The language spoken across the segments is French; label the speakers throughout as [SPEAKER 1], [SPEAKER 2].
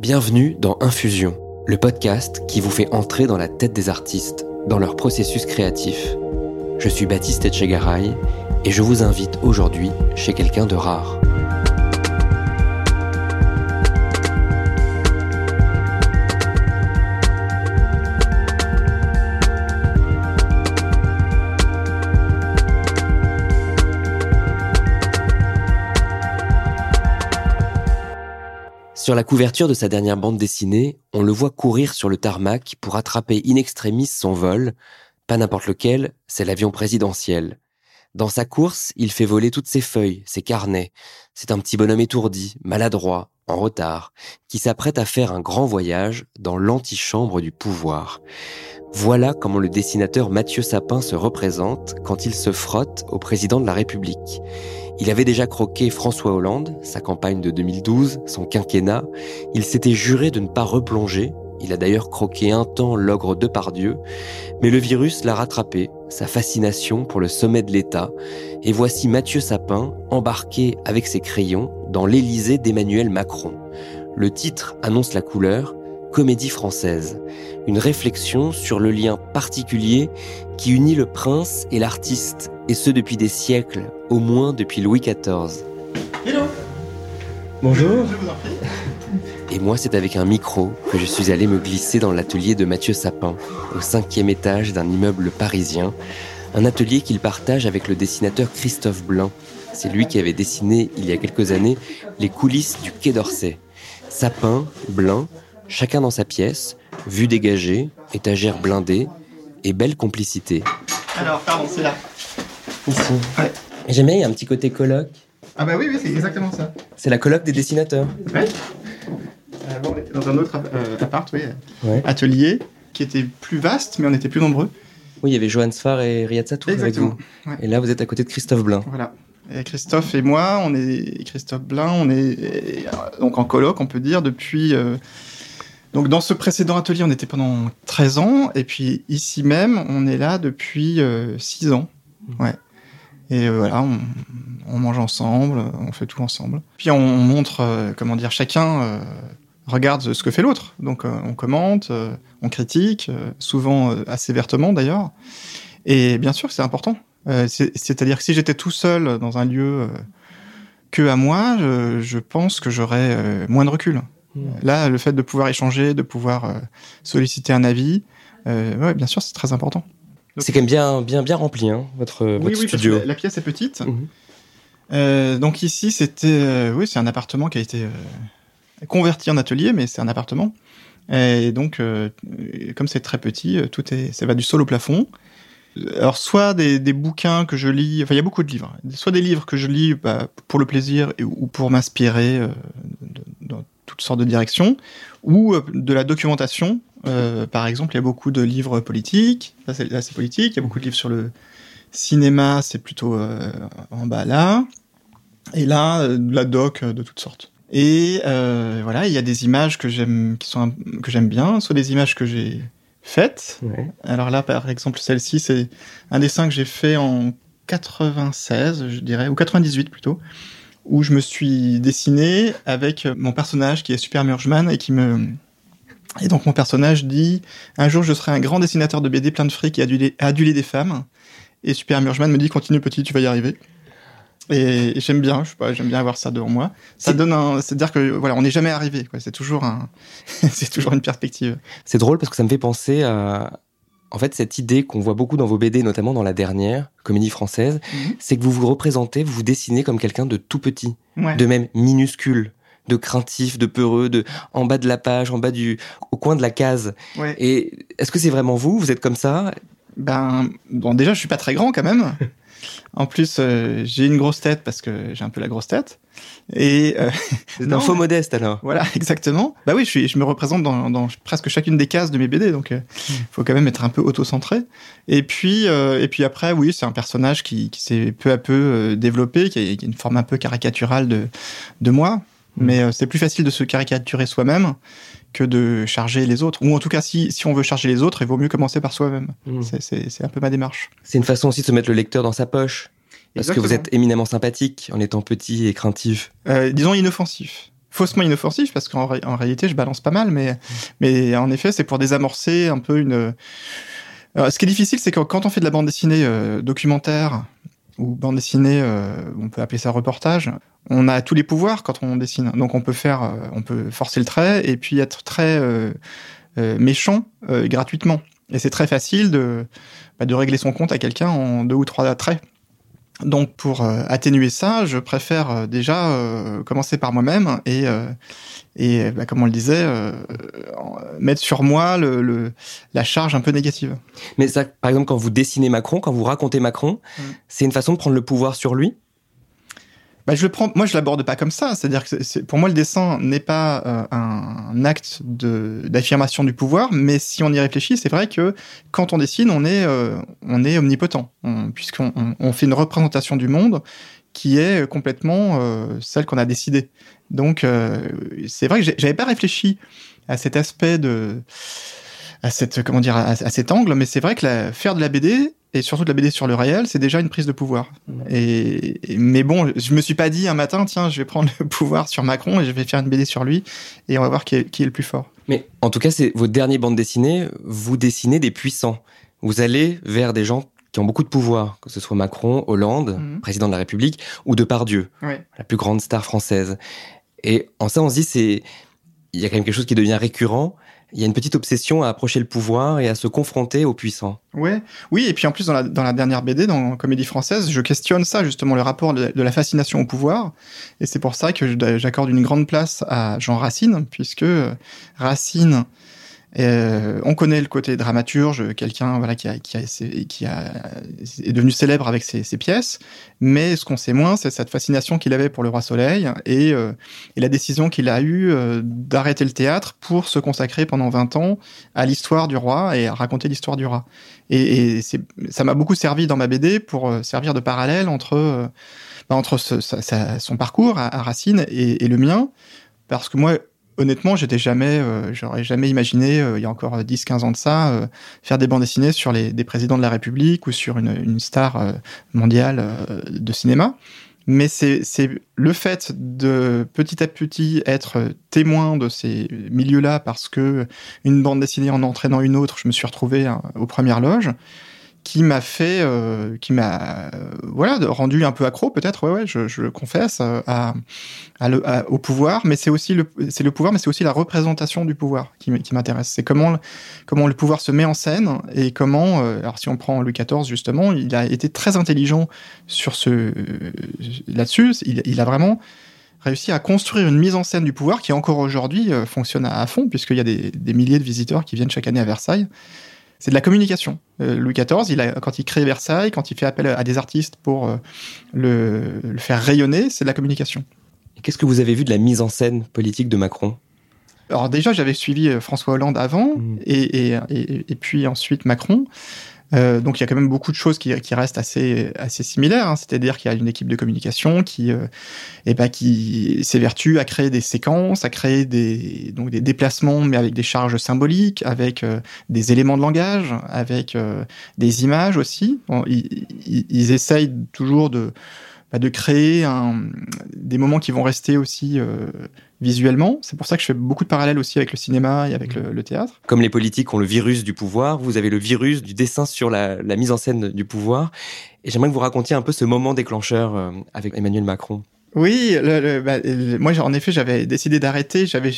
[SPEAKER 1] Bienvenue dans Infusion, le podcast qui vous fait entrer dans la tête des artistes, dans leur processus créatif. Je suis Baptiste Etchegaray et je vous invite aujourd'hui chez quelqu'un de rare. Sur la couverture de sa dernière bande dessinée, on le voit courir sur le tarmac pour attraper in extremis son vol, pas n'importe lequel, c'est l'avion présidentiel. Dans sa course, il fait voler toutes ses feuilles, ses carnets. C'est un petit bonhomme étourdi, maladroit, en retard, qui s'apprête à faire un grand voyage dans l'antichambre du pouvoir. Voilà comment le dessinateur Mathieu Sapin se représente quand il se frotte au président de la République. Il avait déjà croqué François Hollande, sa campagne de 2012, son quinquennat. Il s'était juré de ne pas replonger. Il a d'ailleurs croqué un temps l'ogre de Pardieu. Mais le virus l'a rattrapé, sa fascination pour le sommet de l'État. Et voici Mathieu Sapin embarqué avec ses crayons dans l'Élysée d'Emmanuel Macron. Le titre annonce la couleur, Comédie française, une réflexion sur le lien particulier qui unit le prince et l'artiste, et ce depuis des siècles, au moins depuis Louis XIV.
[SPEAKER 2] Hello
[SPEAKER 1] Bonjour
[SPEAKER 2] Je vous en prie.
[SPEAKER 1] Et moi, c'est avec un micro que je suis allé me glisser dans l'atelier de Mathieu Sapin, au cinquième étage d'un immeuble parisien, un atelier qu'il partage avec le dessinateur Christophe Blain. C'est lui qui avait dessiné, il y a quelques années, les coulisses du Quai d'Orsay. Sapin, Blain, chacun dans sa pièce, vue dégagée, étagère blindée et belle complicité.
[SPEAKER 2] Alors, pardon, c'est là.
[SPEAKER 1] Ici.
[SPEAKER 2] Ouais.
[SPEAKER 1] J'aime bien, il y a un petit côté colloque.
[SPEAKER 2] Ah bah oui, oui, c'est exactement ça.
[SPEAKER 1] C'est la colloque des dessinateurs.
[SPEAKER 2] Ouais. Euh, bon, on était dans un autre euh, appart, oui,
[SPEAKER 1] Ouais.
[SPEAKER 2] atelier, qui était plus vaste, mais on était plus nombreux.
[SPEAKER 1] Oui, il y avait Johan Sfar et Riyad Satouf avec vous.
[SPEAKER 2] Ouais.
[SPEAKER 1] Et là, vous êtes à côté de Christophe Blain.
[SPEAKER 2] Voilà. Et Christophe et moi, on est Christophe Blain, on est euh, donc en coloc, on peut dire, depuis. euh, donc dans ce précédent atelier, on était pendant 13 ans, et puis ici même, on est là depuis 6 ans. Ouais. Et euh, voilà, on, on mange ensemble, on fait tout ensemble. Puis on montre, euh, comment dire, chacun euh, regarde ce que fait l'autre. Donc euh, on commente, euh, on critique, euh, souvent assez vertement d'ailleurs. Et bien sûr, c'est important. C'est- C'est-à-dire que si j'étais tout seul dans un lieu que à moi, je, je pense que j'aurais moins de recul.
[SPEAKER 1] Mm.
[SPEAKER 2] Là, le fait de pouvoir échanger, de pouvoir solliciter un avis, euh, ouais, bien sûr, c'est très important.
[SPEAKER 1] C'est quand même bien, bien, bien rempli, hein, votre, votre
[SPEAKER 2] oui, oui, parce
[SPEAKER 1] studio.
[SPEAKER 2] que la, pièce est petite. Euh, donc ici, c'était, euh, oui, c'est un appartement qui a été converti en atelier, mais c'est un appartement. Et donc, euh, comme c'est très petit, euh, tout est, ça va du sol au plafond. Alors, soit des, bouquins que je lis, enfin, il y a beaucoup de livres. Soit des livres que je lis bah, pour le plaisir ou pour m'inspirer euh, dans toutes sortes de directions, ou de la documentation. Par exemple, il y a beaucoup de livres politiques. Là, c'est politique. Il y a beaucoup de livres sur le cinéma, c'est plutôt en bas là. Et là, de la doc de toutes sortes. Et euh, voilà, il y a des images que j'aime, qui sont que j'aime bien, soit des images que j'ai faites.
[SPEAKER 1] Ouais.
[SPEAKER 2] Alors là, par exemple, celle-ci, c'est un dessin que j'ai fait en 96, je dirais, ou 98 plutôt, où je me suis dessiné avec mon personnage qui est Super Murgeman et qui me et donc mon personnage dit un jour je serai un grand dessinateur de BD plein de fric et aduler, aduler des femmes. Et Super Murgeman me dit continue petit, tu vas y arriver. Et, et j'aime bien, je sais pas, j'aime bien avoir ça devant moi. Ça donne un, c'est à dire que voilà, on n'est jamais arrivé, quoi. C'est toujours un, c'est toujours une perspective.
[SPEAKER 1] C'est drôle parce que ça me fait penser à, en fait, cette idée qu'on voit beaucoup dans vos BD, notamment dans la dernière, Comédie française,
[SPEAKER 2] Mhm.
[SPEAKER 1] c'est que vous vous représentez, vous vous dessinez comme quelqu'un de tout petit,
[SPEAKER 2] Ouais.
[SPEAKER 1] de même minuscule, de craintif, de peureux, de en bas de la page, en bas du, au coin de la case.
[SPEAKER 2] Ouais.
[SPEAKER 1] Et est-ce que c'est vraiment vous? Vous êtes comme ça?
[SPEAKER 2] Ben, bon, déjà, je suis pas très grand quand même. En plus, euh, j'ai une grosse tête parce que j'ai un peu la grosse tête. Et euh,
[SPEAKER 1] C'est un faux modeste alors.
[SPEAKER 2] voilà, exactement. Bah oui, je, suis, je me représente dans, dans presque chacune des cases de mes BD, donc il faut quand même être un peu auto-centré. Et puis, euh, et puis après, oui, c'est un personnage qui, qui s'est peu à peu euh, développé, qui a, qui a une forme un peu caricaturale de, de moi.
[SPEAKER 1] Mm.
[SPEAKER 2] Mais euh, c'est plus facile de se caricaturer soi-même que de charger les autres. Ou en tout cas, si, si on veut charger les autres, il vaut mieux commencer par soi-même.
[SPEAKER 1] Mm.
[SPEAKER 2] C'est- C'est c'est un peu ma démarche.
[SPEAKER 1] C'est une façon aussi de se mettre le lecteur dans sa poche. Parce que vous êtes éminemment sympathique en étant petit et craintif.
[SPEAKER 2] Euh, disons inoffensif. faussement inoffensif parce qu'en en réalité je balance pas mal, mais mais en effet c'est pour désamorcer un peu une. ce qui est difficile, c'est que quand on fait de la bande dessinée documentaire ou bande dessinée, on peut appeler ça reportage, on a tous les pouvoirs quand on dessine. Donc on peut faire, on peut forcer le trait et puis être très méchant gratuitement. Et c'est très facile de, bah, de régler son compte à quelqu'un en deux ou trois traits. Donc pour euh, atténuer ça, je préfère euh, déjà euh, commencer par moi-même et, et bah, comme on le disait, mettre sur moi le, la charge un peu négative.
[SPEAKER 1] Mais ça, par exemple, quand vous dessinez Macron, quand vous racontez Macron, mmh. c'est une façon de prendre le pouvoir sur lui
[SPEAKER 2] bah, je le prends, moi je l'aborde pas comme ça. C'est-à-dire que pour moi le dessin n'est pas euh, un, acte d'affirmation du pouvoir, mais si on y réfléchit, c'est vrai que quand on dessine, on est euh, on est omnipotent, puisqu'on on, fait une représentation du monde qui est complètement euh, celle qu'on a décidée. Donc c'est vrai que j'avais pas réfléchi à cet aspect de à cette comment dire à, cet angle, mais c'est vrai que la, faire de la BD et surtout de la BD sur le réel, c'est déjà une prise de pouvoir. Et, mais bon, je me suis pas dit un matin, tiens, je vais prendre le pouvoir sur Macron et je vais faire une BD sur lui et on va voir qui est, qui est le plus fort.
[SPEAKER 1] Mais en tout cas, c'est vos derniers bandes dessinées, vous dessinez des puissants. Vous allez vers des gens qui ont beaucoup de pouvoir, que ce soit Macron, Hollande, mhm. président de la République, ou Depardieu, la plus grande star française. Et en ça, on se dit, c'est, il y a quand même quelque chose qui devient récurrent, il y a une petite obsession à approcher le pouvoir et à se confronter aux puissants.
[SPEAKER 2] Ouais, oui, et puis en plus dans la, dernière BD, dans Comédie française, je questionne ça justement le rapport de, la fascination au pouvoir, et c'est pour ça que j'accorde une grande place à Jean Racine, puisque Racine euh, on connaît le côté dramaturge, quelqu'un voilà qui, a, qui, a, qui a, est devenu célèbre avec ses, pièces, mais ce qu'on sait moins, c'est cette fascination qu'il avait pour le roi Soleil et, euh, et la décision qu'il a eue euh, d'arrêter le théâtre pour se consacrer pendant 20 ans à l'histoire du roi et à raconter l'histoire du roi. Et, ça m'a beaucoup servi dans ma BD pour servir de parallèle entre, bah, entre son parcours à, à Racine et, et le mien, parce que moi, honnêtement, j'étais jamais, euh, j'aurais jamais imaginé, euh, il y a encore 10-15 ans de ça, euh, faire des bandes dessinées sur les, des présidents de la République ou sur une, une star mondiale de cinéma. Mais c'est le fait de petit à petit être témoin de ces milieux-là parce que une bande dessinée en entraînant une autre, je me suis retrouvé hein, aux premières loges qui m'a fait, euh, qui m'a, euh, voilà, rendu un peu accro peut-être, ouais, ouais, je, le confesse, euh, au pouvoir. Mais c'est aussi le, c'est le pouvoir, mais c'est aussi la représentation du pouvoir qui, m'intéresse. C'est comment, comment le pouvoir se met en scène et comment, alors si on prend Louis XIV justement, il a été très intelligent sur ce, là-dessus. Il, il a vraiment réussi à construire une mise en scène du pouvoir qui encore aujourd'hui fonctionne à, à fond puisqu'il y a des, des milliers de visiteurs qui viennent chaque année à Versailles c'est de la communication. Euh, Louis XIV, il a, quand il crée Versailles, quand il fait appel à des artistes pour euh, le, faire rayonner, c'est de la communication.
[SPEAKER 1] Qu'est-ce que vous avez vu de la mise en scène politique de Macron?
[SPEAKER 2] Alors déjà, j'avais suivi euh, François Hollande avant, mmh. et, et, puis ensuite Macron. Euh, donc il y a quand même beaucoup de choses qui, qui restent assez assez similaires. Hein. C'est-à-dire qu'il y a une équipe de communication qui euh, eh ben, qui s'évertue à créer des séquences, à créer des donc des déplacements, mais avec des charges symboliques, avec euh, des éléments de langage, avec euh, des images aussi. ils, ils, essayent toujours de bah, de créer un, des moments qui vont rester aussi euh, visuellement. C'est pour ça que je fais beaucoup de parallèles aussi avec le cinéma et avec le, théâtre.
[SPEAKER 1] Comme les politiques ont le virus du pouvoir, vous avez le virus du dessin sur la, la mise en scène du pouvoir. Et j'aimerais que vous racontiez un peu ce moment déclencheur euh, avec Emmanuel Macron.
[SPEAKER 2] Oui, le, bah, moi en effet j'avais décidé d'arrêter. J'avais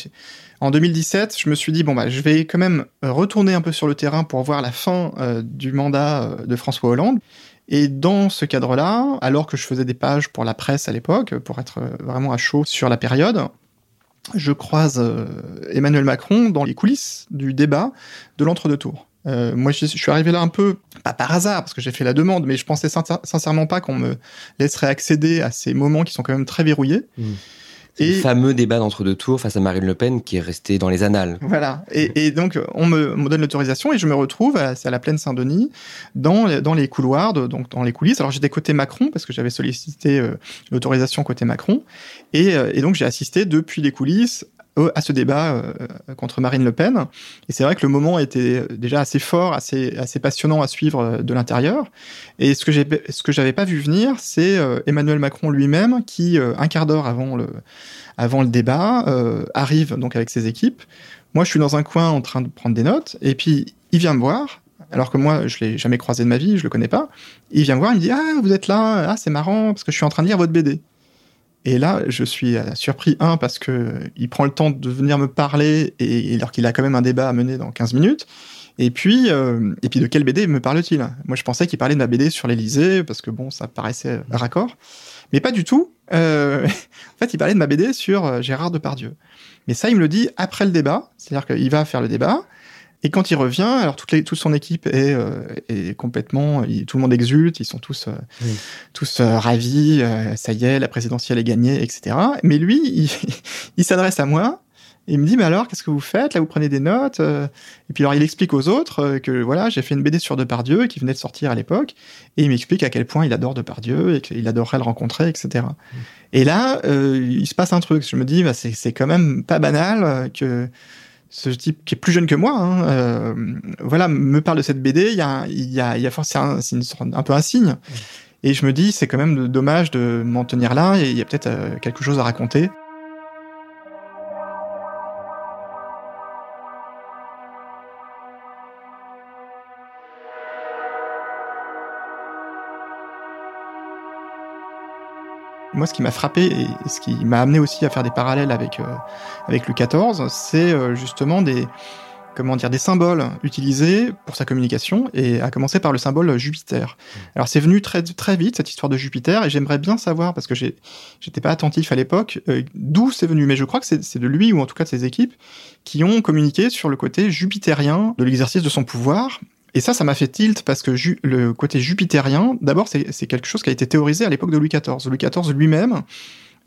[SPEAKER 2] en 2017, je me suis dit bon bah je vais quand même retourner un peu sur le terrain pour voir la fin euh, du mandat de François Hollande. Et dans ce cadre-là, alors que je faisais des pages pour la presse à l'époque, pour être vraiment à chaud sur la période, je croise euh, Emmanuel Macron dans les coulisses du débat de l'entre-deux tours. Euh, moi, je, suis arrivé là un peu, pas par hasard, parce que j'ai fait la demande, mais je pensais sincèrement pas qu'on me laisserait accéder à ces moments qui sont quand même très verrouillés. Mmh.
[SPEAKER 1] Et... Le fameux débat d'entre-deux tours face à Marine Le Pen qui est resté dans les annales.
[SPEAKER 2] Voilà. Et, et donc, on me, me donne l'autorisation et je me retrouve, c'est à la plaine Saint-Denis, dans, dans les couloirs, de, donc dans les coulisses. Alors, j'étais côté Macron parce que j'avais sollicité euh, l'autorisation côté Macron. Et, euh, et donc, j'ai assisté depuis les coulisses à ce débat euh, contre Marine Le Pen. Et c'est vrai que le moment était déjà assez fort, assez, assez passionnant à suivre euh, de l'intérieur. Et ce que j'ai, ce que j'avais pas vu venir, c'est euh, Emmanuel Macron lui-même qui, un quart d'heure avant le, avant le débat, arrive donc avec ses équipes. Moi, je suis dans un coin en train de prendre des notes, et puis il vient me voir. Alors que moi, je l'ai jamais croisé de ma vie, je le connais pas. Il vient me voir, il me dit ah vous êtes là, ah c'est marrant parce que je suis en train de lire votre BD. Et là, je suis euh, surpris, un, parce que il prend le temps de venir me parler, et, alors qu'il a quand même un débat à mener dans 15 minutes. Et puis, euh, et puis de quelle BD me parle-t-il? Moi, je pensais qu'il parlait de ma BD sur l'Elysée, parce que bon, ça paraissait raccord. Mais pas du tout. Euh, en fait, il parlait de ma BD sur Gérard Depardieu. Mais ça, il me le dit après le débat. C'est-à-dire qu'il va faire le débat. Et quand il revient, alors toute, les, toute son équipe est, euh, est complètement, tout le monde exulte, ils sont tous, euh, tous euh, ravis, ça y est, la présidentielle est gagnée, etc. Mais lui, il, il s'adresse à moi, et il me dit, mais alors, qu'est-ce que vous faites? Là, vous prenez des notes. Et puis alors, il explique aux autres que voilà, j'ai fait une BD sur Depardieu qui venait de sortir à l'époque, et il m'explique à quel point il adore Depardieu et qu'il adorerait le rencontrer, etc. Et là, il se passe un truc. Je me dis, bah, c'est quand même pas banal que ce type qui est plus jeune que moi, hein, euh, voilà, me parle de cette BD. Il y a, il y a, il y a forcément, c'est un peu un signe. Et je me dis, c'est quand même dommage de m'en tenir là. Et il y a peut-être euh, quelque chose à raconter. Moi, ce qui m'a frappé et ce qui m'a amené aussi à faire des parallèles avec euh, avec Louis XIV, c'est euh, justement des comment dire des symboles utilisés pour sa communication et à commencer par le symbole Jupiter. Alors c'est venu très très vite cette histoire de Jupiter et j'aimerais bien savoir parce que j'étais pas attentif à l'époque euh, d'où c'est venu mais je crois que c'est de lui ou en tout cas de ses équipes qui ont communiqué sur le côté jupitérien de l'exercice de son pouvoir et ça, ça m'a fait tilt parce que le côté jupitérien, d'abord, c'est quelque chose qui a été théorisé à l'époque de Louis XIV. Louis XIV lui-même,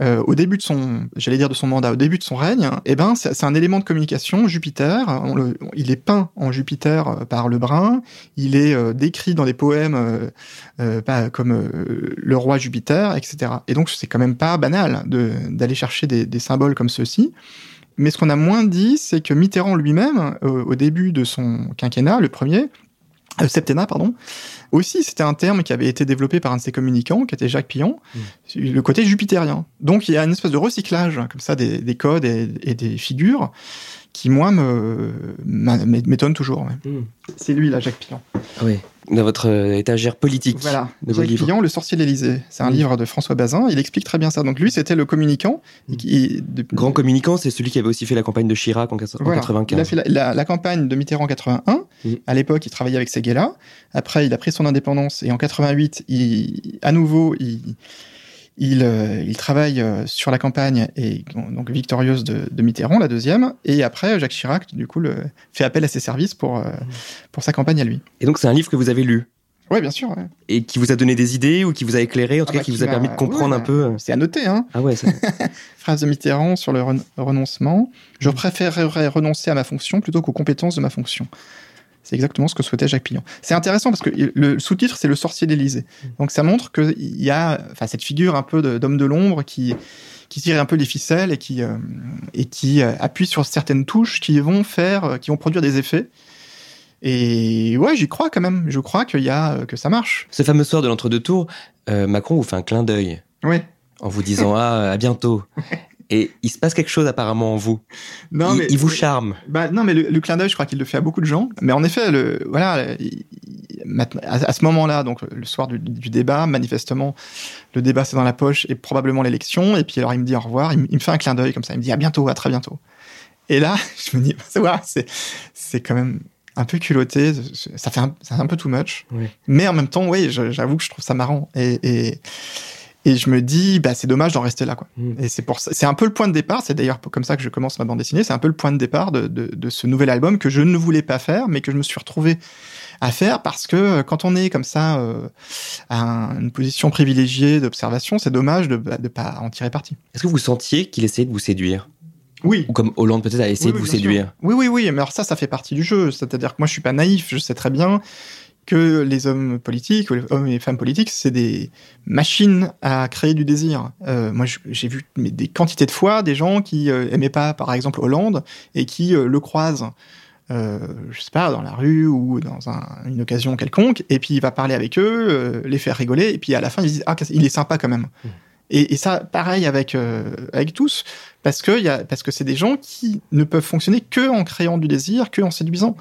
[SPEAKER 2] euh, au début de son, j'allais dire de son mandat, au début de son règne, eh ben, c'est un élément de communication, Jupiter. Il est peint en Jupiter euh, par Lebrun. Il est euh, décrit dans des poèmes euh, comme le roi Jupiter, etc. Et donc, c'est quand même pas banal d'aller chercher des, des, symboles comme ceux-ci. Mais ce qu'on a moins dit, c'est que Mitterrand lui-même, au début de son quinquennat, le premier, euh, septennat, pardon. Aussi, c'était un terme qui avait été développé par un de ses communicants, qui était Jacques Pillon, mm. le côté jupitérien. Donc, il y a une espèce de recyclage, comme ça, des, des codes et, et, des figures qui, moi, m'étonne toujours. Hmm. C'est lui, là, Jacques Pillon.
[SPEAKER 1] Oui, dans votre euh, étagère politique.
[SPEAKER 2] Voilà, Jacques Pillon, Le sorcier de l'Élysée. C'est un hmm. livre de François Bazin, il explique très bien ça. Donc lui, c'était le communicant.
[SPEAKER 1] Qui, Grand communicant, c'est celui qui avait aussi fait la campagne de Chirac en, 1995.
[SPEAKER 2] Il a fait la, campagne de Mitterrand en 81. À l'époque, il travaillait avec Seguela. Après, il a pris son indépendance et en 88, il, à nouveau, il il, euh, il travaille euh, sur la campagne et donc victorieuse de, de, Mitterrand, la deuxième, et après Jacques Chirac du coup le, fait appel à ses services pour euh, pour sa campagne à lui.
[SPEAKER 1] Et donc c'est un livre que vous avez lu?
[SPEAKER 2] Oui, bien sûr. Ouais.
[SPEAKER 1] Et qui vous a donné des idées ou qui vous a éclairé, en tout ah cas bah, qui, vous a permis de comprendre un peu.
[SPEAKER 2] C'est à noter, hein.
[SPEAKER 1] Ah ouais.
[SPEAKER 2] Phrase de Mitterrand sur le renoncement. Je préférerais renoncer à ma fonction plutôt qu'aux compétences de ma fonction. C'est exactement ce que souhaitait Jacques Pillon. C'est intéressant parce que le sous-titre, c'est le sorcier d'Élysée. Mm. Donc ça montre qu'il y a enfin, cette figure un peu d'homme de, l'ombre qui, qui tire un peu les ficelles et qui, euh, et qui euh, appuie sur certaines touches qui vont faire, euh, qui vont produire des effets. Et ouais, j'y crois quand même. Je crois qu'il y a, que ça marche.
[SPEAKER 1] Ce fameux soir de l'entre-deux tours, Macron vous fait un clin d'œil.
[SPEAKER 2] Oui.
[SPEAKER 1] En vous disant ah à bientôt. Et il se passe quelque chose apparemment en vous. Non, il, mais il vous charme.
[SPEAKER 2] Bah non, mais le, clin d'œil, je crois qu'il le fait à beaucoup de gens. Mais en effet, le, voilà, à, ce moment-là, donc le soir du, débat, manifestement, le débat c'est dans la poche et probablement l'élection. Et puis alors il me dit au revoir, il, me fait un clin d'œil comme ça, il me dit à bientôt, à très bientôt. Et là, je me dis, c'est c'est quand même un peu culotté, ça fait un, un peu too much. Mais en même temps, oui, j'avoue que je trouve ça marrant. Et, et et je me dis, bah, c'est dommage d'en rester là, quoi. Mm. Et c'est pour ça, c'est un peu le point de départ. C'est d'ailleurs comme ça que je commence ma bande dessinée. C'est un peu le point de départ de, de, de, ce nouvel album que je ne voulais pas faire, mais que je me suis retrouvé à faire parce que euh, quand on est comme ça euh, à une position privilégiée d'observation, c'est dommage de ne pas en tirer parti.
[SPEAKER 1] Est-ce que vous sentiez qu'il essayait de vous séduire?
[SPEAKER 2] Oui.
[SPEAKER 1] Ou comme Hollande peut-être a essayé de vous séduire?
[SPEAKER 2] Oui, oui, oui. Mais alors ça, ça fait partie du jeu. C'est-à-dire que moi, je suis pas naïf. Je sais très bien que les hommes politiques, ou les hommes et femmes politiques, c'est des machines à créer du désir. Euh, moi, j'ai vu des quantités de fois des gens qui euh, aimaient pas, par exemple, Hollande, et qui euh, le croisent. Euh, je sais pas, dans la rue ou dans un, une occasion quelconque, et puis il va parler avec eux, les faire rigoler, et puis à la fin ils disent ah il est sympa quand même. Mmh. Et, et, ça, pareil avec euh, avec tous, parce que y a, parce que c'est des gens qui ne peuvent fonctionner que en créant du désir, que en séduisant.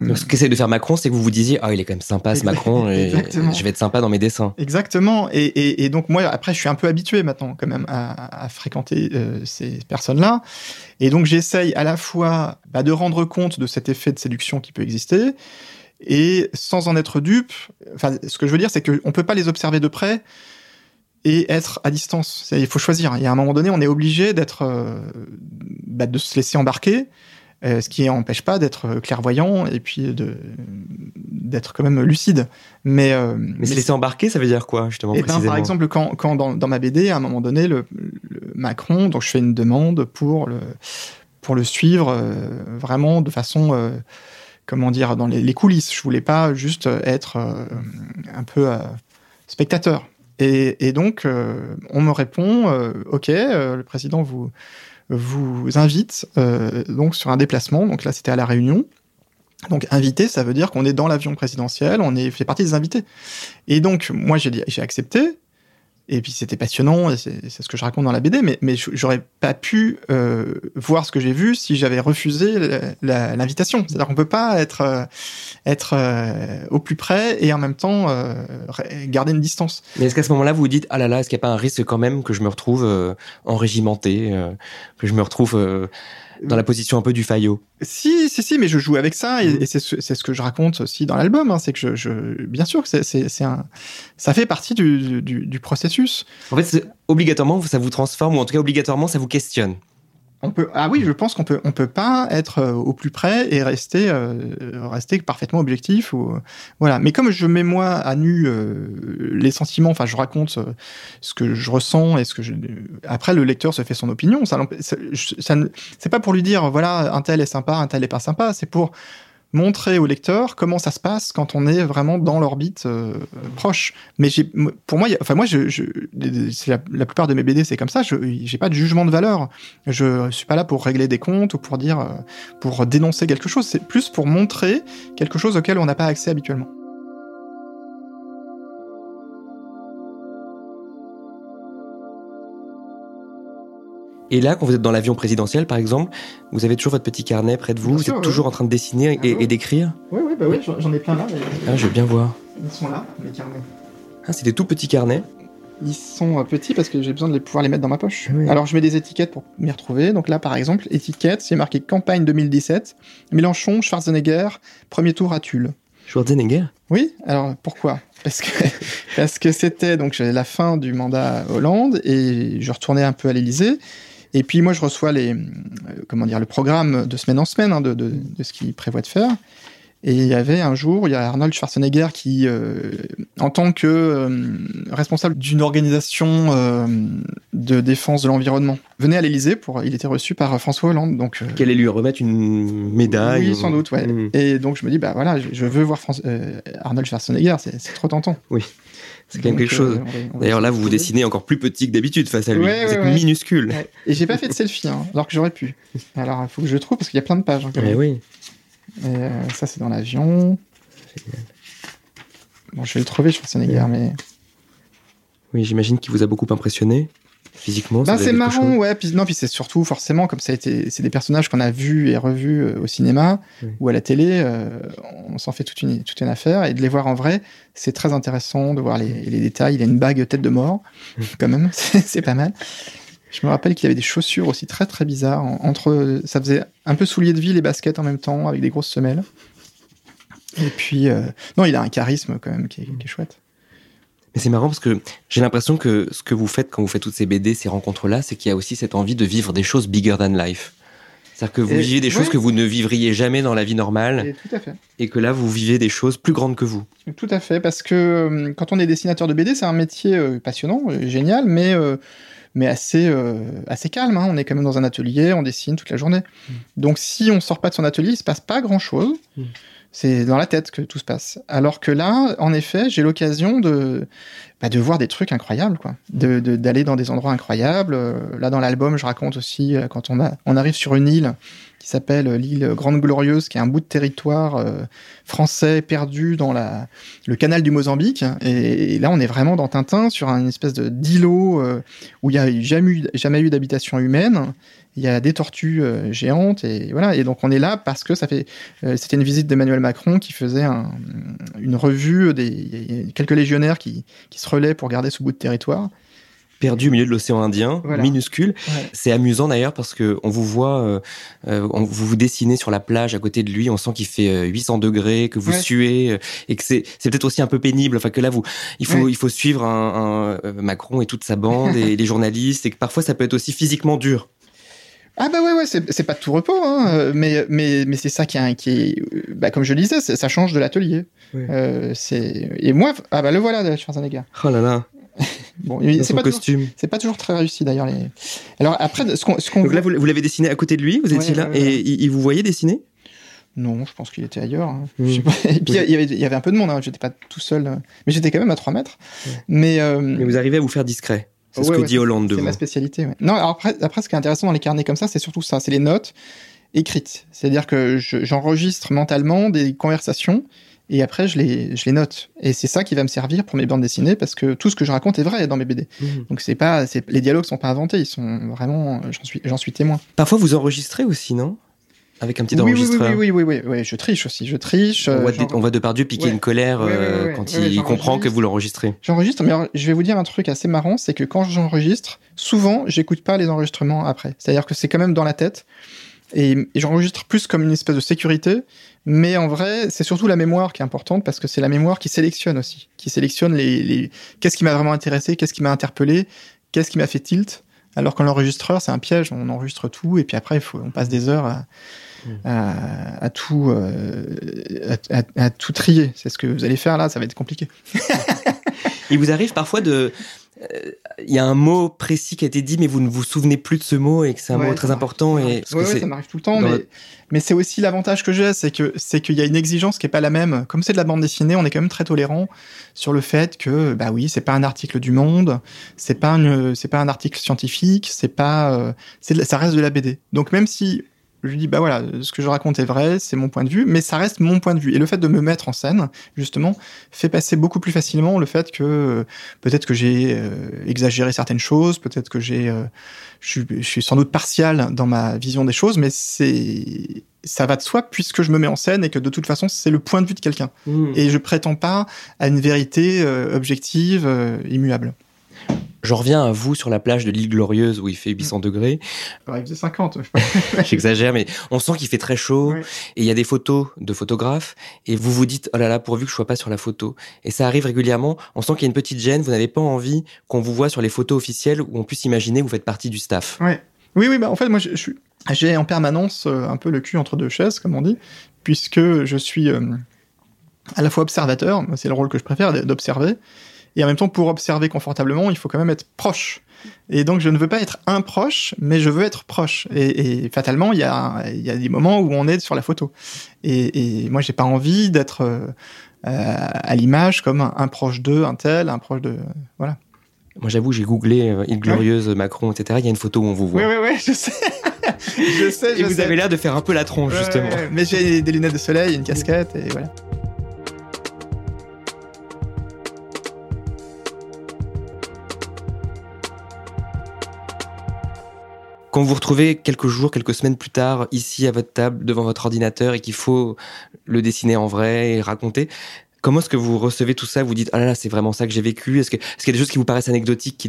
[SPEAKER 1] Donc, ce qu'essaie de faire Macron, c'est que vous vous disiez, ah, oh, il est quand même sympa ce Macron, et je vais être sympa dans mes dessins.
[SPEAKER 2] Exactement. Et, et, et, donc, moi, après, je suis un peu habitué maintenant, quand même, à, à fréquenter euh, ces personnes-là. Et donc, j'essaye à la fois bah, de rendre compte de cet effet de séduction qui peut exister, et sans en être dupe. Enfin, ce que je veux dire, c'est qu'on peut pas les observer de près et être à distance. Il faut choisir. Et à un moment donné, on est obligé d'être, euh, bah, de se laisser embarquer euh, ce qui n'empêche pas d'être clairvoyant et puis de d'être quand même lucide. Mais, euh,
[SPEAKER 1] mais se laisser embarquer, ça veut dire quoi justement
[SPEAKER 2] et ben, Par exemple, quand, quand dans, dans, ma BD, à un moment donné, le, le, Macron, donc je fais une demande pour le pour le suivre vraiment de façon comment dire dans les, les, coulisses. Je voulais pas juste être un peu spectateur. Et, donc on me répond, ok, le président vous vous invite euh, donc sur un déplacement. Donc là, c'était à la Réunion. Donc invité, ça veut dire qu'on est dans l'avion présidentiel, on est fait partie des invités. Et donc moi j'ai accepté. Et puis c'était passionnant, c'est ce que je raconte dans la BD, mais, mais j'aurais pas pu euh, voir ce que j'ai vu si j'avais refusé l'invitation. C'est-à-dire qu'on peut pas être, euh, être euh, au plus près et en même temps euh, garder une distance.
[SPEAKER 1] Mais est-ce qu'à ce moment-là, vous vous dites, ah là là, est-ce qu'il n'y a pas un risque quand même que je me retrouve euh, enrégimenté, que je me retrouve dans la position un peu du faillot.
[SPEAKER 2] Si, si, si, mais je joue avec ça et, et c'est ce, ce, que je raconte aussi dans l'album. Hein, c'est que je, je, bien sûr que c'est un, ça fait partie du, du, du processus.
[SPEAKER 1] En fait, obligatoirement, ça vous transforme ou en tout cas obligatoirement, ça vous questionne.
[SPEAKER 2] On peut, ah oui, je pense qu'on peut, on peut pas être euh, au plus près et rester, euh, rester parfaitement objectif ou voilà. Mais comme je mets moi à nu euh, les sentiments, enfin, je raconte euh, ce que je ressens et ce que je. Après, le lecteur se fait son opinion. Ça, ça, ça c'est pas pour lui dire voilà, un tel est sympa, un tel est pas sympa. C'est pour montrer au lecteur comment ça se passe quand on est vraiment dans l'orbite euh, proche. Mais pour moi, enfin moi, je, je la, la, plupart de mes BD c'est comme ça. Je j'ai pas de jugement de valeur. Je suis pas là pour régler des comptes ou pour dire, euh, pour dénoncer quelque chose. C'est plus pour montrer quelque chose auquel on n'a pas accès habituellement.
[SPEAKER 1] Et là, quand vous êtes dans l'avion présidentiel, par exemple, vous avez toujours votre petit carnet près de vous, bien vous sûr, êtes toujours en train de dessiner et, et d'écrire
[SPEAKER 2] Oui, oui, bah oui, j'en ai plein là.
[SPEAKER 1] Ah, je vais bien voir.
[SPEAKER 2] Ils sont là, mes carnets.
[SPEAKER 1] Ah, c'est des tout petits carnets
[SPEAKER 2] ils sont euh, petits parce que j'ai besoin de les pouvoir les mettre dans ma poche. Oui. Alors je mets des étiquettes pour m'y retrouver. Donc là par exemple, étiquette, c'est marqué campagne 2017, Mélenchon, Schwarzenegger, premier tour à Tulle.
[SPEAKER 1] Schwarzenegger?
[SPEAKER 2] Oui, alors pourquoi? Parce que parce que c'était donc la fin du mandat Hollande et je retournais un peu à l'Élysée et puis moi, je reçois les, euh, comment dire, le programme de semaine en semaine hein, de, de, de, ce qu'il prévoit de faire. Et il y avait un jour, il y a Arnold Schwarzenegger qui, euh, en tant que euh, responsable d'une organisation euh, de défense de l'environnement, venait à l'Élysée pour. Il était reçu par François Hollande. Donc,
[SPEAKER 1] qu'elle allait lui remettre une médaille.
[SPEAKER 2] Oui, ou... sans doute. Ouais. Mmh. Et donc je me dis, bah voilà, je veux voir France, Arnold Schwarzenegger. C'est trop tentant.
[SPEAKER 1] Oui. C'est quand même quelque chose. D'ailleurs, là, vous vous dessinez encore plus petit que d'habitude face à lui. Ouais, vous êtes ouais. minuscule.
[SPEAKER 2] Et j'ai pas fait de selfie, hein, alors que j'aurais pu. Alors, il faut que je le trouve parce qu'il y a plein de pages. Hein,
[SPEAKER 1] Mais oui.
[SPEAKER 2] Et, euh, ça, c'est dans l'avion. Bon, je vais le trouver, Schwarzenegger, mais.
[SPEAKER 1] Oui, j'imagine qu'il vous a beaucoup impressionné physiquement.
[SPEAKER 2] Bah, c'est marrant, ouais. Puis non, puis c'est surtout forcément comme ça a été, c'est des personnages qu'on a vus et revus euh, au cinéma oui. ou à la télé. Euh, on s'en fait toute une toute une affaire et de les voir en vrai, c'est très intéressant de voir les, les, détails. Il a une bague tête de mort, quand même, c'est pas mal. Je me rappelle qu'il avait des chaussures aussi très très bizarres. Entre, ça faisait un peu soulier de ville et basket en même temps, avec des grosses semelles. Et puis, euh, non, il a un charisme quand même qui est, qui est chouette.
[SPEAKER 1] Mais c'est marrant parce que j'ai l'impression que ce que vous faites quand vous faites toutes ces BD, ces rencontres-là, c'est qu'il y a aussi cette envie de vivre des choses bigger than life. C'est-à-dire que vous et, vivez des choses que vous ne vivriez jamais dans la vie normale.
[SPEAKER 2] Et, tout à fait.
[SPEAKER 1] Et que là, vous vivez des choses plus grandes que vous.
[SPEAKER 2] Tout à fait, parce que euh, quand on est dessinateur de BD, c'est un métier euh, passionnant, euh, génial, mais mais assez, assez calme. Hein. On est quand même dans un atelier, on dessine toute la journée. Mmh. Donc si on sort pas de son atelier, il se passe pas grand chose. Mmh. C'est dans la tête que tout se passe. Alors que là, en effet, j'ai l'occasion de, bah, de voir des trucs incroyables, quoi. D'aller de, dans des endroits incroyables. Là, dans l'album, je raconte aussi quand on, a, on arrive sur une île qui s'appelle l'île Grande Glorieuse, qui est un bout de territoire euh, français perdu dans le canal du Mozambique. Et, là, on est vraiment dans Tintin, sur une espèce de d'îlot euh, où il n'y a jamais eu, d'habitation humaine. Il y a des tortues euh, géantes et voilà. Et donc on est là parce que ça fait. C'était une visite d'Emmanuel Macron qui faisait un, une revue des quelques légionnaires qui, qui se relaient pour garder ce bout de territoire
[SPEAKER 1] perdu au milieu de l'océan Indien, minuscule. C'est amusant d'ailleurs parce que on vous voit, euh, euh, on, vous vous dessinez sur la plage à côté de lui, on sent qu'il fait 800 euh, degrés, que vous suez et que c'est c'est peut-être aussi un peu pénible. Enfin que là vous, il faut il faut suivre un, un Macron et toute sa bande et les journalistes et que parfois ça peut être aussi physiquement dur.
[SPEAKER 2] Ah bah ouais ouais c'est pas tout repos hein, mais mais mais c'est ça qui est, qui est bah comme je le disais ça change de l'atelier. Euh, c'est et moi ah bah le voilà Schwarzenegger.
[SPEAKER 1] Oh là là
[SPEAKER 2] bon, c'est pas costume. C'est pas toujours très réussi d'ailleurs. Les... Alors après, ce qu'on.
[SPEAKER 1] Donc là, vous, l'avez dessiné à côté de lui, vous étiez là, et il, vous voyait dessiner?
[SPEAKER 2] Non, je pense qu'il était ailleurs. Hein. Hmm. Et puis il y, avait, un peu de monde, hein. j'étais pas tout seul, euh, mais j'étais quand même à 3 mètres. Mais, euh,
[SPEAKER 1] mais vous arrivez à vous faire discret c'est ce que dit Hollande de vous.
[SPEAKER 2] C'est ma spécialité. Non, alors après, après, ce qui est intéressant dans les carnets comme ça, c'est surtout ça, c'est les notes écrites. C'est-à-dire que j'enregistre mentalement des conversations et après je les, je les note. Et c'est ça qui va me servir pour mes bandes dessinées parce que tout ce que je raconte est vrai dans mes BD. Mmh. Donc c'est pas, les dialogues sont pas inventés, ils sont vraiment, j'en suis, j'en suis témoin.
[SPEAKER 1] Parfois vous enregistrez aussi, non? Avec un petit
[SPEAKER 2] oui,
[SPEAKER 1] enregistreur.
[SPEAKER 2] Oui, oui, oui, oui, je triche aussi, je triche.
[SPEAKER 1] On voit, on voit Depardieu piquer une colère euh, quand il comprend que vous l'enregistrez.
[SPEAKER 2] J'enregistre, mais je vais vous dire un truc assez marrant, c'est que quand j'enregistre, souvent, j'écoute pas les enregistrements après. C'est-à-dire que c'est quand même dans la tête. Et, j'enregistre plus comme une espèce de sécurité, mais en vrai, c'est surtout la mémoire qui est importante parce que c'est la mémoire qui sélectionne aussi, qui sélectionne les, les... qu'est-ce qui m'a vraiment intéressé, qu'est-ce qui m'a interpellé, qu'est-ce qui m'a fait tilt. Alors qu'en l'enregistreur, c'est un piège, on enregistre tout et puis après, il faut, on passe des heures à, mmh. à, à tout, euh, à, à, tout trier. C'est ce que vous allez faire là, ça va être compliqué.
[SPEAKER 1] il vous arrive parfois de euh, y a un mot précis qui a été dit, mais vous ne vous souvenez plus de ce mot et que c'est un mot très important. Et
[SPEAKER 2] ouais, ça m'arrive tout le temps, mais, mais c'est aussi l'avantage que j'ai, c'est que c'est qu'il y a une exigence qui est pas la même. Comme c'est de la bande dessinée, on est quand même très tolérant sur le fait que bah oui, c'est pas un article du Monde, c'est pas c'est pas un article scientifique, c'est pas, euh, c'est ça reste de la BD. Donc même si je lui dis bah voilà, ce que je raconte est vrai, c'est mon point de vue, mais ça reste mon point de vue. Et le fait de me mettre en scène, justement, fait passer beaucoup plus facilement le fait que euh, peut-être que j'ai euh, exagéré certaines choses, peut-être que j'ai, euh, je, suis sans doute partial dans ma vision des choses, mais c'est ça va de soi puisque je me mets en scène et que de toute façon c'est le point de vue de quelqu'un. Mmh. Et je prétends pas à une vérité objective, immuable.
[SPEAKER 1] Je reviens à vous sur la plage de l'île Glorieuse où il fait 800 mm. degrés.
[SPEAKER 2] il faisait 50.
[SPEAKER 1] J'exagère, mais on sent qu'il fait très chaud. Et il y a des photos de photographes. Et vous vous dites, oh là là, pourvu que je sois pas sur la photo. Et ça arrive régulièrement. On sent qu'il y a une petite gêne. Vous n'avez pas envie qu'on vous voit sur les photos officielles où on puisse imaginer que vous faites partie du staff.
[SPEAKER 2] Oui, oui, bah en fait, moi, je, suis, j'ai en permanence euh, un peu le cul entre deux chaises, comme on dit, puisque je suis euh, à la fois observateur, c'est le rôle que je préfère, d'observer, et en même temps, pour observer confortablement, il faut quand même être proche. Et donc, je ne veux pas être un proche, mais je veux être proche. Et, fatalement, il y a, y a des moments où on est sur la photo. Et, et moi, j'ai pas envie d'être euh, à l'image comme un, proche d'eux, un tel, un proche de. Voilà.
[SPEAKER 1] Moi, j'avoue, j'ai googlé euh, Glorieuse, Macron, etc. Il y a une photo où on vous voit.
[SPEAKER 2] Oui, oui, oui, je sais. je sais,
[SPEAKER 1] Et vous avez l'air de faire un peu la tronche, justement.
[SPEAKER 2] mais j'ai des lunettes de soleil, une casquette, et voilà.
[SPEAKER 1] Quand vous vous retrouvez quelques jours, quelques semaines plus tard, ici à votre table, devant votre ordinateur, et qu'il faut le dessiner en vrai et raconter, Comment est-ce que vous recevez tout ça? Vous dites ah là là c'est vraiment ça que j'ai vécu. Est-ce que est-ce qu'il y a des choses qui vous paraissent anecdotiques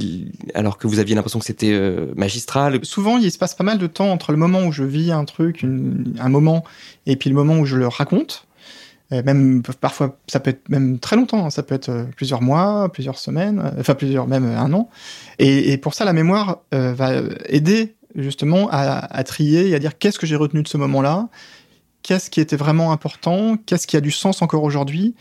[SPEAKER 1] alors que vous aviez l'impression que c'était euh, magistral?
[SPEAKER 2] Souvent il se passe pas mal de temps entre le moment où je vis un truc, un moment, et puis le moment où je le raconte. Euh, même parfois ça peut être même très longtemps. Hein. Ça peut être euh, plusieurs mois, plusieurs semaines, enfin plusieurs même un an. Et pour ça la mémoire va aider justement à, trier et à dire qu'est-ce que j'ai retenu de ce moment-là, qu'est-ce qui était vraiment important, qu'est-ce qui a du sens encore aujourd'hui.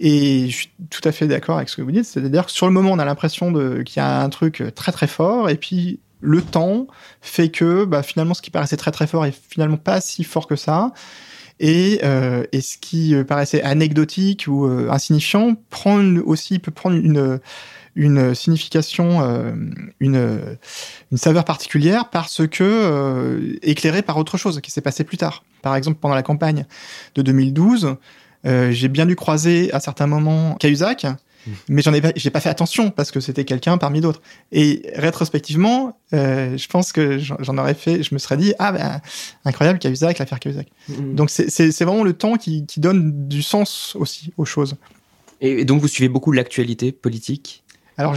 [SPEAKER 2] Et je suis tout à fait d'accord avec ce que vous dites, c'est-à-dire que sur le moment, on a l'impression qu'il y a un truc très très fort, et puis le temps fait que bah, finalement, ce qui paraissait très très fort est finalement pas si fort que ça. Et, euh, et ce qui paraissait anecdotique ou insignifiant prend aussi peut prendre une une signification, une, une saveur particulière parce que éclairé par autre chose qui s'est passé plus tard. Par exemple, pendant la campagne de 2012, j'ai bien dû croiser à certains moments Cahuzac, mais j'en ai pas, j'ai pas fait attention parce que c'était quelqu'un parmi d'autres. Et rétrospectivement, euh, je pense que j'en aurais fait, je me serais dit ah ben incroyable Cahuzac, l'affaire Cahuzac. Mm. Donc c'est vraiment le temps qui, qui donne du sens aussi aux choses.
[SPEAKER 1] Et donc vous suivez beaucoup l'actualité politique?
[SPEAKER 2] Alors,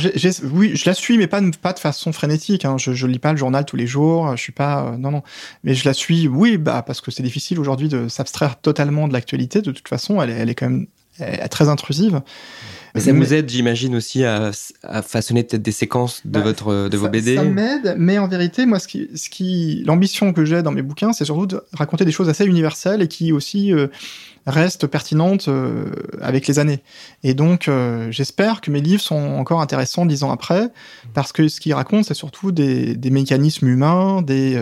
[SPEAKER 2] oui, je la suis, mais pas, de façon frénétique. Hein. Je, je lis pas le journal tous les jours. Je suis pas, euh, non, non. Mais je la suis, oui, bah parce que c'est difficile aujourd'hui de s'abstraire totalement de l'actualité. De toute façon, elle est, elle est quand même très intrusive.
[SPEAKER 1] Mais ça vous aide, j'imagine, aussi à, à façonner peut-être des séquences de, bah, votre, de vos BD
[SPEAKER 2] Ça m'aide, mais en vérité, moi, ce qui, ce qui, l'ambition que j'ai dans mes bouquins, c'est surtout de raconter des choses assez universelles et qui aussi euh, restent pertinentes euh, avec les années. Et donc, euh, j'espère que mes livres sont encore intéressants dix ans après, parce que ce qu'ils racontent, c'est surtout des, des mécanismes humains, des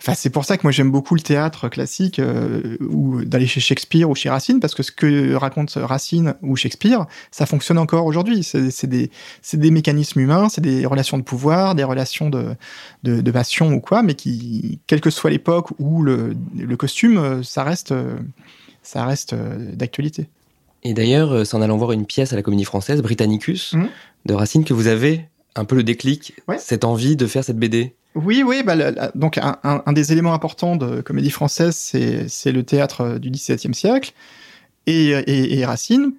[SPEAKER 2] Enfin, c'est pour ça que moi j'aime beaucoup le théâtre classique euh, ou d'aller chez Shakespeare ou chez Racine parce que ce que raconte Racine ou Shakespeare, ça fonctionne encore aujourd'hui. C'est des, des mécanismes humains, c'est des relations de pouvoir, des relations de, de, de, passion ou quoi, mais qui, quelle que soit l'époque ou le, le, costume, ça reste, ça reste d'actualité.
[SPEAKER 1] Et d'ailleurs, euh, c'est en allant voir une pièce à la Comédie Française, Britannicus, mmh. de Racine, que vous avez un peu le déclic, cette envie de faire cette BD.
[SPEAKER 2] Oui, oui. Bah, donc un, des éléments importants de Comédie Française, c'est le théâtre du XVIIe siècle et, et, Racine.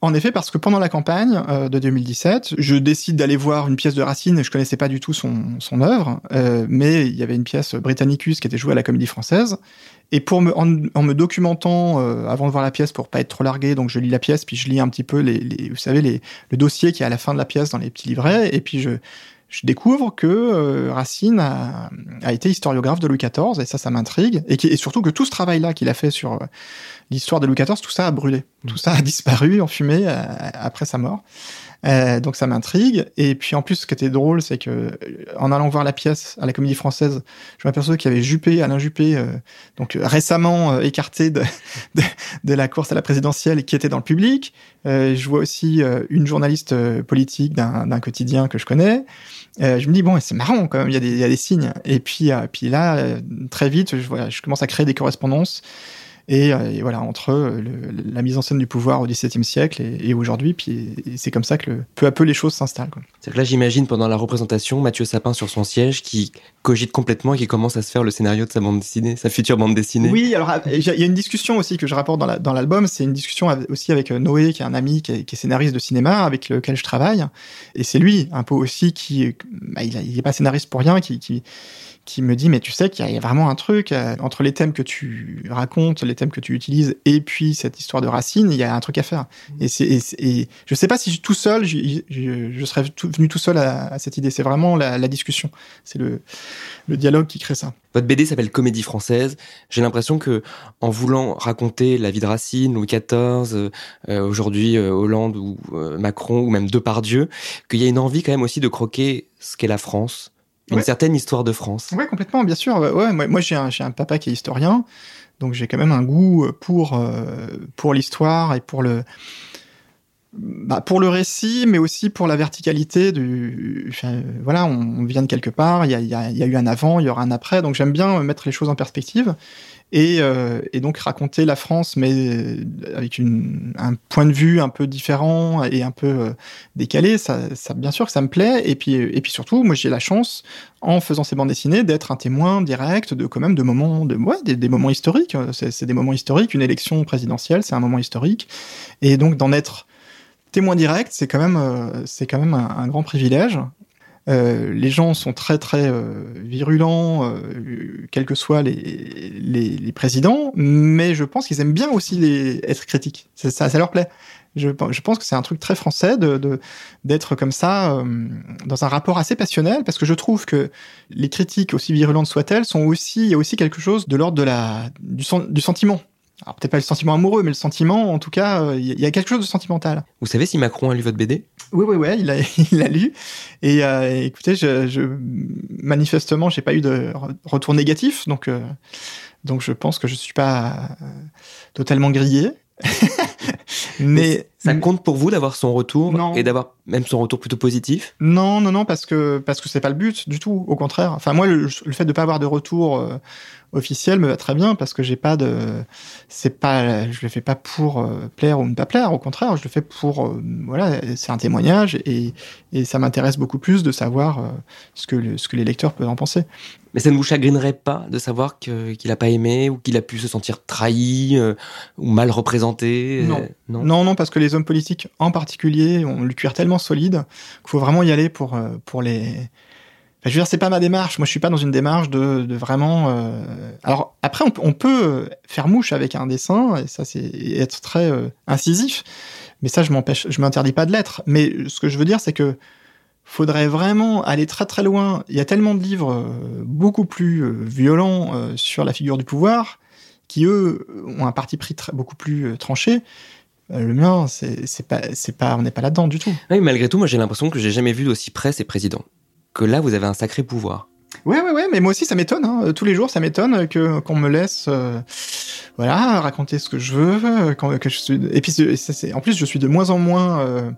[SPEAKER 2] En effet, parce que pendant la campagne euh, de 2017, je décide d'aller voir une pièce de Racine. Je connaissais pas du tout son, œuvre, euh, mais il y avait une pièce Britannicus qui était jouée à la Comédie Française. Et pour me, en, me documentant euh, avant de voir la pièce pour pas être trop largué, donc je lis la pièce, puis je lis un petit peu les, les vous savez, les, le dossier qui est à la fin de la pièce dans les petits livrets, et puis je je découvre que euh, Racine a, été historiographe de Louis XIV, et ça, ça m'intrigue, et, et, surtout que tout ce travail-là qu'il a fait sur euh, l'histoire de Louis XIV, tout ça a brûlé. Tout ça a disparu en fumée euh, après sa mort. Euh, donc ça m'intrigue. Et puis en plus, ce qui était drôle, c'est que euh, en allant voir la pièce à la Comédie Française, je m'aperçois qu'il y avait Juppé, Alain Juppé, donc récemment écarté de, la course à la présidentielle, qui était dans le public. je vois aussi une journaliste politique d'un quotidien que je connais. je me dis bon, c'est marrant quand même. Il y a des, signes. Et puis, là, très vite, je commence à créer des correspondances. Euh, et, voilà, entre euh, la mise en scène du pouvoir au XVIIe siècle et, aujourd'hui, puis c'est comme ça que peu à peu les choses s'installent.
[SPEAKER 1] C'est que là, j'imagine pendant la représentation, Mathieu Sapin sur son siège qui cogite complètement et qui commence à se faire le scénario de sa bande dessinée, sa future bande dessinée.
[SPEAKER 2] Oui, alors euh, il y a une discussion aussi que je rapporte dans l'album, c'est une discussion aussi avec Noé, qui est un ami qui est, scénariste de cinéma, avec lequel je travaille, et c'est lui un peu aussi qui, bah, il, n'est pas scénariste pour rien, qui, qui qui me dit mais tu sais qu'il y a vraiment un truc euh, entre les thèmes que tu racontes, les thèmes que tu utilises et puis cette histoire de racine, il y a un truc à faire. Mmh. Et, c'est, et, je sais pas si tout seul, je, je, serais venu tout seul à, cette idée. C'est vraiment la, la discussion, c'est le, le dialogue qui crée ça.
[SPEAKER 1] Votre BD s'appelle Comédie française. J'ai l'impression que en voulant raconter la vie de Racine, Louis XIV, euh, euh, aujourd'hui Hollande ou Macron ou même Depardieu, qu'il y a une envie quand même aussi de croquer ce qu'est la France une certaine histoire de France.
[SPEAKER 2] Oui, complètement, bien sûr. Ouais, moi, moi j'ai un, un, papa qui est historien, donc j'ai quand même un goût pour, euh, pour l'histoire et pour le, bah, pour le récit, mais aussi pour la verticalité du. Enfin, voilà, on, vient de quelque part, il y a, y a, eu un avant, il y aura un après, donc j'aime bien mettre les choses en perspective et, euh, et, donc raconter la France, mais euh, avec une, un point de vue un peu différent et un peu euh, décalé, ça, ça, bien sûr que ça me plaît. Et puis, et puis surtout, moi j'ai la chance, en faisant ces bandes dessinées, d'être un témoin direct de quand même de moments, de ouais, des, moments historiques. C'est des moments historiques. Une élection présidentielle, c'est un moment historique, et donc d'en être témoin direct, c'est quand même, c'est quand même un grand privilège. Euh, les gens sont très très euh, virulents, euh, quels que soient les, les, les, présidents, mais je pense qu'ils aiment bien aussi les, être critiques. Ça, ça, leur plaît. Je, pense que c'est un truc très français de d'être comme ça euh, dans un rapport assez passionnel, parce que je trouve que les critiques, aussi virulentes soient-elles, sont aussi il y a aussi quelque chose de l'ordre de la du, du sentiment alors peut-être pas le sentiment amoureux, mais le sentiment, en tout cas, il euh, y a quelque chose de sentimental.
[SPEAKER 1] Vous savez si Macron a lu votre BD
[SPEAKER 2] Oui, oui, oui, il a, il a lu. Et euh, écoutez, je, je, manifestement, j'ai pas eu de retour négatif, donc. Euh, Donc je pense que je suis pas totalement grillé. mais
[SPEAKER 1] ça compte pour vous d'avoir son retour et d'avoir même son retour plutôt positif?
[SPEAKER 2] Non, non, non, parce que parce que c'est pas le but du tout. Au contraire. Enfin, moi, le, fait de pas avoir de retour euh, officiel me va très bien parce que j'ai pas de. C'est pas. Je le fais pas pour euh, plaire ou ne pas plaire. Au contraire, je le fais pour. Euh, voilà, c'est un témoignage et, et ça m'intéresse beaucoup plus de savoir ce que ce que les lecteurs peuvent en penser.
[SPEAKER 1] Mais ça ne vous chagrinerait pas de savoir qu'il n'a pas aimé ou qu'il a pu se sentir trahi ou mal représenté
[SPEAKER 2] non. non? non, non, parce que les hommes politiques en particulier ont le cuir tellement solide qu'il faut vraiment y aller pour, euh, pour les. Je veux dire, c'est pas ma démarche. Moi, je suis pas dans une démarche de, vraiment. Euh, alors après, on, peut faire mouche avec un dessin et ça, c'est être très euh, incisif. Mais ça, je m'empêche, je m'interdis pas de l'être. Mais ce que je veux dire, c'est que faudrait vraiment aller très très loin. Il y a tellement de livres beaucoup plus violents sur la figure du pouvoir qui eux ont un parti pris beaucoup plus tranché euh, le mien, c'est pas, c'est pas, on n'est pas là-dedans du tout.
[SPEAKER 1] Oui, malgré tout, moi j'ai l'impression que j'ai jamais vu d'aussi près ces présidents. Que là, vous avez un sacré pouvoir.
[SPEAKER 2] Ouais, ouais, ouais, mais moi aussi ça m'étonne. Hein. Tous les jours, ça m'étonne que qu'on me laisse, euh, voilà, raconter ce que je veux. Quand, que je suis... Et puis, c'est, en plus, je suis de moins en moins, euh,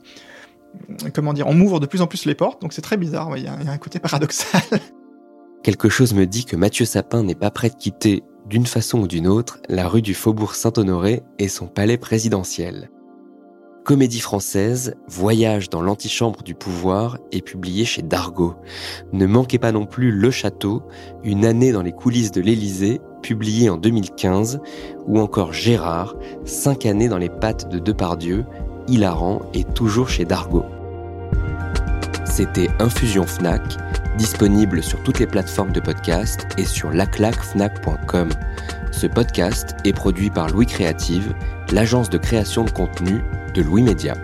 [SPEAKER 2] comment dire, on m'ouvre de plus en plus les portes, donc c'est très bizarre. Il y, y, a un côté paradoxal.
[SPEAKER 1] Quelque chose me dit que Mathieu Sapin n'est pas prêt de quitter d'une façon ou d'une autre, la rue du Faubourg Saint-Honoré et son palais présidentiel. Comédie française, Voyage dans l'antichambre du pouvoir est publié chez Dargaud. Ne manquez pas non plus Le Château, Une année dans les coulisses de l'Élysée, publié en 2015, ou encore Gérard, Cinq années dans les pattes de Depardieu, hilarant et toujours chez Dargaud. C'était Infusion Fnac, disponible sur toutes les plateformes de podcast et sur laclacfnac.com. Ce podcast est produit par Louis Créative, l'agence de création de contenu de Louis Média.